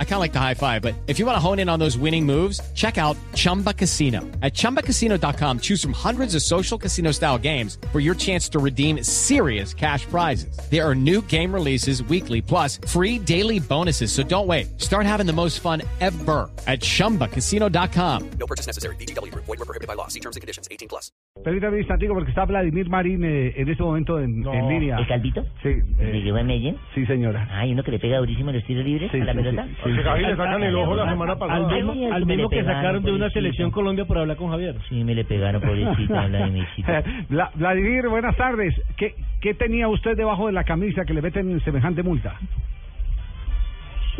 I kind of like the high five, but if you want to hone in on those winning moves, check out Chumba Casino. At ChumbaCasino.com, choose from hundreds of social casino style games for your chance to redeem serious cash prizes. There are new game releases weekly, plus free daily bonuses. So don't wait. Start having the most fun ever at ChumbaCasino.com. No purchase necessary. BGW. Void were prohibited by law. See terms and conditions. 18 plus. Permítame un instantico porque está Vladimir Marín eh, en este momento en, en línea. ¿El calvito? Sí, ¿Le eh, llegó a Medellín? sí señora. Ay, uno que le pega durísimo los tiros libres Sí, a la sí, pelota. sí, sí. Porque Javi le sacan el ojo la semana Al mismo, al que sacaron de una selección Colombia por hablar con Javier. Sí, me le pegaron, pobrecita. Vla- Vladimir, buenas tardes. ¿Qué, ¿Qué tenía usted debajo de la camisa que le meten semejante multa?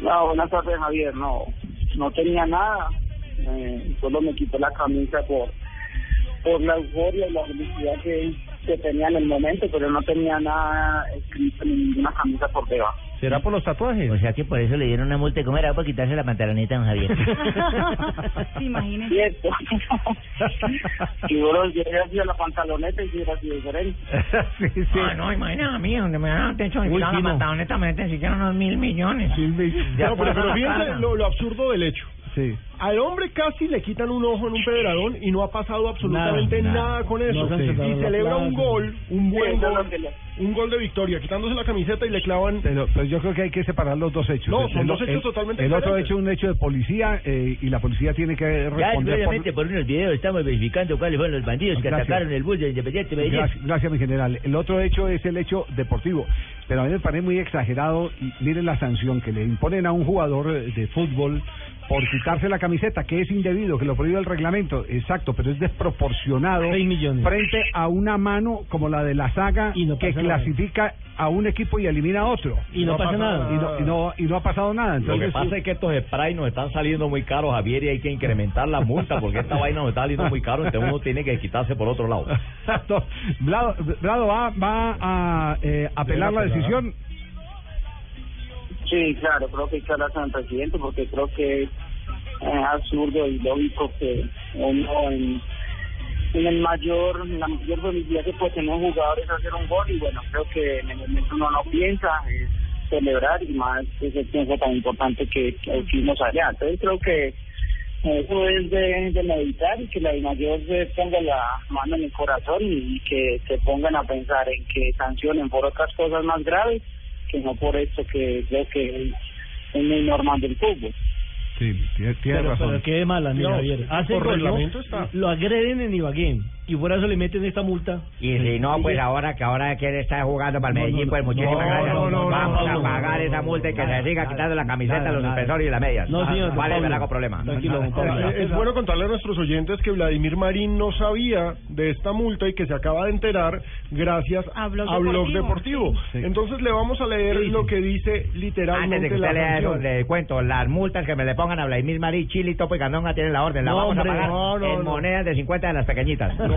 No, buenas tardes, Javier. No, no tenía nada. Eh, solo me quité la camisa por por la euforia y la felicidad que, que tenía en el momento, pero no tenía nada escrito ni ninguna camisa por debajo. ¿Será por los tatuajes? O sea que por eso le dieron una multa. ¿Cómo era? Por quitarse la pantaloneta a don Javier. Cierto. si hubiera hubiera sido la pantaloneta y si hubiera sido diferente. sí, sí. Ah, no, imagina a mí, donde me dan atención y Uy, la fino. pantaloneta me meten siquiera unos mil millones. No, pero, pero fíjense lo, lo absurdo del hecho. Sí. Al hombre casi le quitan un ojo en un federadón y no ha pasado absolutamente Nada, nada, nada. con eso. No se han y celebra un gol, un buen es gol, un gol de victoria, quitándose la camiseta y le clavan. Pero, pero yo creo que hay que separar los dos hechos. No, son el- dos hechos el- totalmente El otro hecho es un hecho de policía eh, y la policía tiene que Ya, responder obviamente, por unos videos estamos verificando cuáles fueron los bandidos que Gracias. atacaron el bus de Independiente Medellín. Gracias, gracias, mi general. El otro hecho es el hecho deportivo. Pero a mí me parece muy exagerado. Y miren la sanción que le imponen a un jugador de fútbol por quitarse la camiseta, que es indebido, que lo prohíbe el reglamento. Exacto, pero es desproporcionado frente a una mano como la de la saga Y no que nada. clasifica a un equipo y elimina a otro. Y no, pasa nada. Y no, y no, y no ha pasado nada. Lo que Entonces, pasa es que estos sprays nos están saliendo muy caros, Javier, y hay que incrementar la multa porque esta vaina nos está saliendo muy caro, entonces uno tiene que quitarse por otro lado. Exacto. Vlado, Vlado va, va a eh, apelar la decisión. Sí, claro, creo que hay que hablar con el presidente porque creo que es eh, absurdo y lógico que uno en, en el mayor, la mayor felicidad que puede tener un hacer un gol y bueno, creo que en el momento uno no piensa, es celebrar y más ese tiempo tan importante que, fuimos allá. Entonces creo que eso es de, de meditar y que la mayor se ponga la mano en el corazón y que se pongan a pensar en que sancionen por otras cosas más graves que no por esto que creo que es muy normal del fútbol. Sí, tiene, tiene Pero, razón. pero qué mala, mira, No, Javier. Hace por reglamento está. Lo agreden en Ibagué. Y por eso le meten esta multa. Y si no, pues ahora que ahora quiere estar jugando para el Medellín, no, pues muchísimas no, gracias. no, no, Vamos no, a pagar no, esa multa y que se siga quitando la camiseta, los suspensores y las medias. No, señor, ¿Cuál es el Pablo. verdago problema? Ahora, Pablo. es bueno contarle a nuestros oyentes que Vladimir Marín no sabía de esta multa y que se acaba de enterar gracias A Blog Blog Deportivo, sí. Entonces le vamos a leer lo que dice Antes literalmente de que la usted lea eso, le cuento, las multas que me le pongan a Vladimir Marí, Chile, Topo y Candonga tienen la orden. La No, vamos hombre, a pagar no, no, en no. monedas de 50 de las pequeñitas.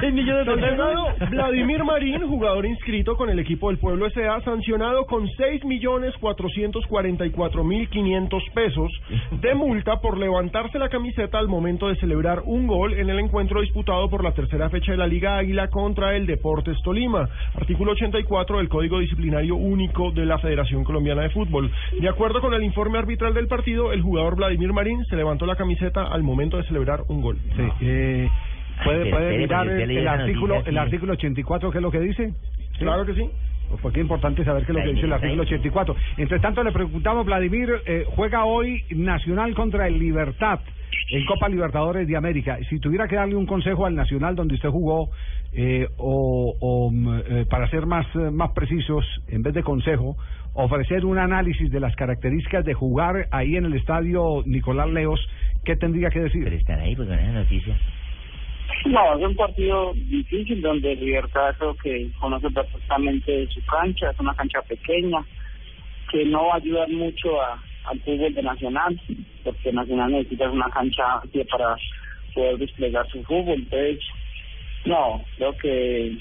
6 millones de pesos. Vladimir Marín, jugador inscrito con el equipo del Pueblo S.A., sancionado con 6.444.500 pesos de multa por levantarse la camiseta al momento de celebrar un gol en el encuentro disputado por la tercera fecha de la Liga Águila contra el Deportes Tolima. Artículo 84 del Código Disciplinario Único de la Federación Colombiana de Fútbol. De acuerdo con el informe arbitral del partido, el jugador Vladimir Marín se levantó la camiseta al momento de celebrar un gol. Sí, eh, puede, mirar el, artículo, noticia, el sí. artículo 84, ¿qué es lo que dice? Claro que sí. Pues Porque es importante saber qué es lo que dice el artículo 84. Entre tanto, le preguntamos, Vladimir, eh, juega hoy Nacional contra el Libertad en Copa Libertadores de América. Si tuviera que darle un consejo al Nacional donde usted jugó, eh, o, o, mm, eh, para ser más, eh, más precisos, en vez de consejo, ofrecer un análisis de las características de jugar ahí en el estadio Nicolás Leos, ¿qué tendría que decir? Pero están ahí porque no es noticia. No, es un partido difícil donde Libertad creo que conoce perfectamente su cancha, es una cancha pequeña que no va ayudar mucho a, al fútbol de Nacional, porque Nacional necesita una cancha amplia para poder desplegar su fútbol. Entonces, no, creo que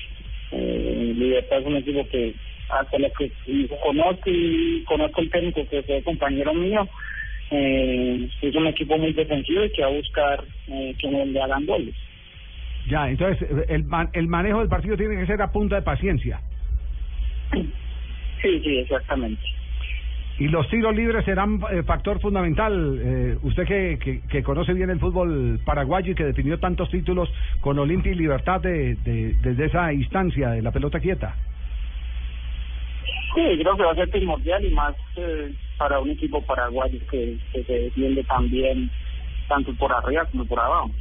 eh, Libertad es un equipo que hasta lo que conozco y conozco el técnico que fue compañero mío, eh, es un equipo muy defensivo y que va a buscar eh, que no le hagan goles. Ya, entonces el, el manejo del partido tiene que ser a punta de paciencia. Sí, sí, exactamente. Y los tiros libres serán eh, factor fundamental. Eh, usted que, que, que conoce bien el fútbol paraguayo y que definió tantos títulos con Olimpia y Libertad de, de- desde esa instancia de la pelota quieta. Sí, creo que va a ser primordial y más eh, para un equipo paraguayo que, que se defiende también tanto por arriba como por abajo.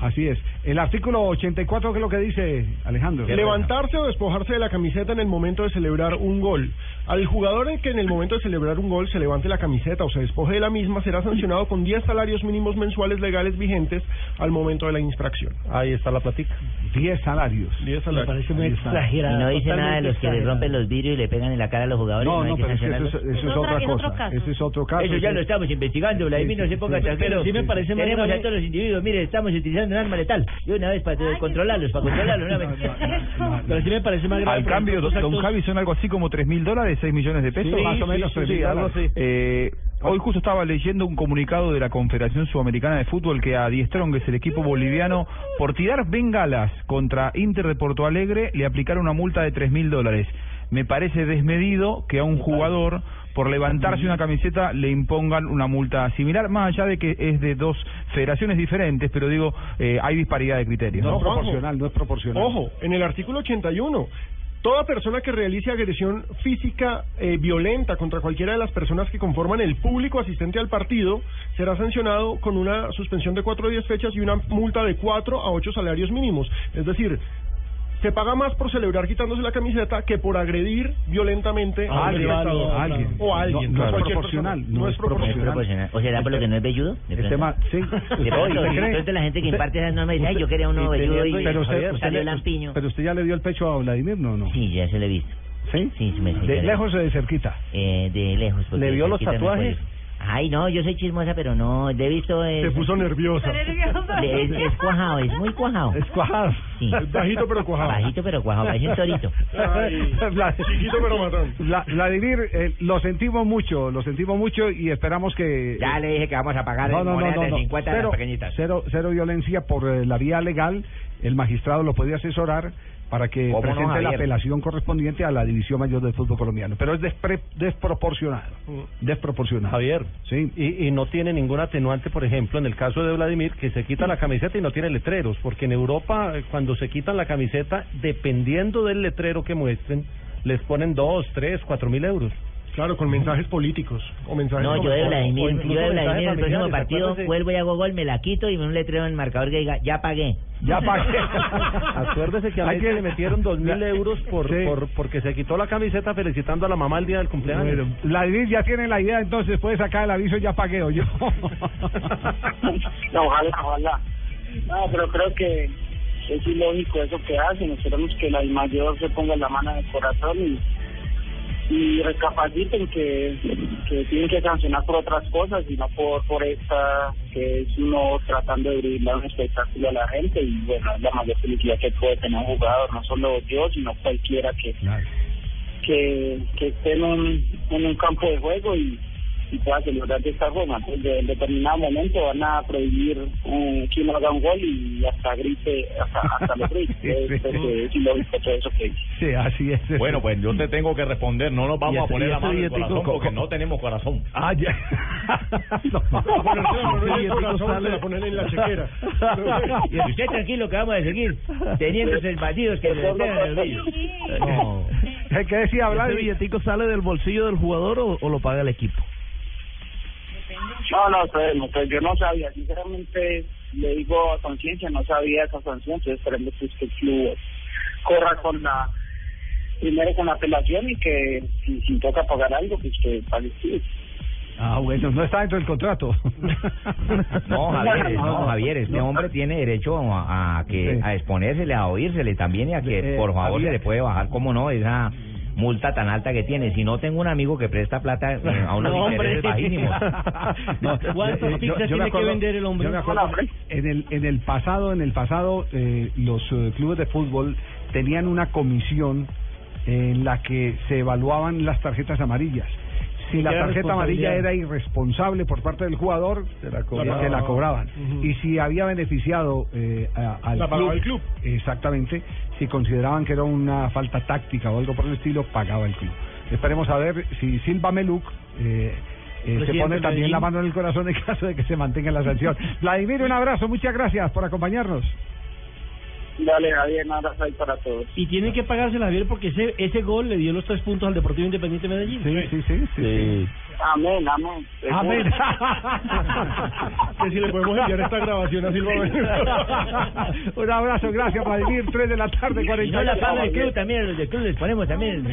Así es. El artículo 84, ¿qué es lo que dice Alejandro? Levantarse o despojarse de la camiseta en el momento de celebrar un gol. Al jugador en que en el momento de celebrar un gol se levante la camiseta o se despoje de la misma será sancionado con 10 salarios mínimos mensuales legales vigentes al momento de la infracción. Ahí está la platica. 10 salarios. 10 Me salarios. parece muy. Y no dice nada de los que le rompen los vidrios y le pegan en la cara a los jugadores. No, no, que pero es que eso, es- eso es otra cosa. Ese es otro caso. Eso ya lo estamos investigando, Vladimir, Sí, no sí, se ponga sí. me parece Tenemos a todos los individuos, mire, estamos utilizando un arma letal. De una vez para controlarlos, para controlarlos. una vez. Pero sí me parece más grave. Al cambio, don los don actos- Javi, son algo así como tres mil dólares, 6 millones de pesos. Sí, más o menos sí, 3.000 sí, algo así. Eh, hoy justo estaba leyendo un comunicado de la Confederación Sudamericana de Fútbol que a Diestrón, que es el equipo boliviano, por tirar bengalas contra Inter de Porto Alegre, le aplicaron una multa de tres mil dólares. Me parece desmedido que a un jugador por levantarse una camiseta le impongan una multa similar, más allá de que es de dos federaciones diferentes, pero digo, eh, hay disparidad de criterios. No No, es proporcional, no es proporcional. Ojo, en el artículo 81, toda persona que realice agresión física eh, violenta contra cualquiera de las personas que conforman el público asistente al partido será sancionado con una suspensión de 4 a 10 fechas y una multa de 4 a 8 salarios mínimos. Es decir, se paga más por celebrar quitándose la camiseta que por agredir violentamente A alguien, espectador. a alguien. O a alguien. No, no es proporcional, no es No es proporcional. proporcional. O será por lo que no es velludo. pronto. tema, sí. De la gente que imparte esas normas dice, ay, yo quería uno velludo y pero usted, usted salió le- lampiño. pero usted ya le dio el pecho a Vladimir, ¿no? no? Sí, ya se lo he visto. ¿Sí? Sí, sí me ¿De le- lejos o de cerquita? Eh, de lejos. ¿Le vio los tatuajes? Ay, no, yo soy chismosa, pero no, le he visto... eh, Se puso nerviosa. es, es cuajado, es muy cuajado. Es cuajado. Sí. Es bajito pero cuajado. Bajito, pero cuajado, parece un torito. Ay, Vla- chiquito pero matón. Vla- Vladimir, eh, lo sentimos mucho, lo sentimos mucho y esperamos que... Ya le dije que vamos a pagar No, no, no, no, de no. 50 de Cero, las pequeñitas. cero, cero violencia por eh, la vía legal. El magistrado lo puede asesorar para que ¿Cómo no, presente la apelación correspondiente a la División Mayor del Fútbol Colombiano. Pero es despre- desproporcionado. Desproporcionado. Javier, Sí. y, y no tiene ningún atenuante, por ejemplo, en el caso de Vladimir, que se quita la camiseta y no tiene letreros, porque en Europa, eh, cuando se quitan la camiseta, dependiendo del letrero que muestren, les ponen dos, tres, cuatro mil euros. Claro, con mensajes políticos o mensajes No, yo de Vladimir, yo de Vladimir en el próximo partido acuérdese. vuelvo y hago gol, me la quito y me un letrero en el marcador que diga, ya pagué. Ya pagué. Acuérdese que a Messi que- le metieron dos mil euros por, Sí. por porque se quitó la camiseta felicitando a la mamá el día del cumpleaños. Bueno, Vladimir ya tiene la idea, entonces puede sacar el aviso ya pagué o yo. No, ojalá, ojalá. No, pero creo que es ilógico eso que hacen. Esperemos que la mayor se ponga la mano en el corazón y, y recapaciten que, que tienen que sancionar por otras cosas y no por, por esta que es uno tratando de brindar un espectáculo a la gente. Y bueno, es la mayor felicidad que puede tener un jugador, no solo yo, sino cualquiera que, que, que esté en un, en un campo de juego y, y pueda celebrar de esta forma. Pues de, en determinado momento van a prohibir eh, que uno haga un gol y hasta grite, hasta, hasta lo grite. Sí, Es, sí. es, es ilógico todo eso que dice. Sí, así es. Bueno, pues yo te tengo que responder. No nos Y vamos a poner la mano en el billetico corazón co- porque co- no tenemos corazón. Ah, ya. No. En el corazón, en la chequera. Y usted tranquilo que vamos a seguir teniendo esos bandidos que le entregan el. No. ¿Qué decía Vladimir? billetico sale del bolsillo del jugador o, lo paga el equipo? No, no, pues, no, pues yo no sabía, sinceramente le digo a conciencia, no sabía esa sanción, entonces esperemos que el club corra con la, primero con la apelación y que si, si toca pagar algo, pues que pague sí. Ah, bueno, no está dentro del contrato. No, Javier, no, Javier, este hombre tiene derecho a, a que Sí. a exponérsele, a oírsele también y a que Eh, por favor Javier. se le puede bajar, como no, esa multa tan alta que tiene. Si no tengo un amigo que presta plata eh, a unos No, intereses bajísimos. No, ¿Cuántas pizzas me tiene que vender el hombre? yo me acuerdo, en el en el pasado, en el pasado, eh, los eh, clubes de fútbol tenían una comisión en la que se evaluaban las tarjetas amarillas. Si la tarjeta amarilla era irresponsable por parte del jugador, se la cobraban. Se la cobraban. Y si había beneficiado eh, a- al La pagaba el club. Exactamente. Si consideraban que era una falta táctica o algo por el estilo, pagaba el club. Esperemos a ver si Silva Meluk eh, eh, se pone también Medellín. la mano en el corazón en caso de que se mantenga la sanción. Vladimir, un abrazo, muchas gracias por acompañarnos. Dale, Javier, un abrazo ahí para todos. Y tienen que pagársela, Javier, porque ese, ese gol le dio los tres puntos al Deportivo Independiente de Medellín. Sí, sí, sí. sí, Amén, amén. Amén. Que si le podemos enviar esta grabación a Silva Un abrazo, gracias Vladimir, 3 de la tarde, Y no 40 la paga el club también, los del club les ponemos también.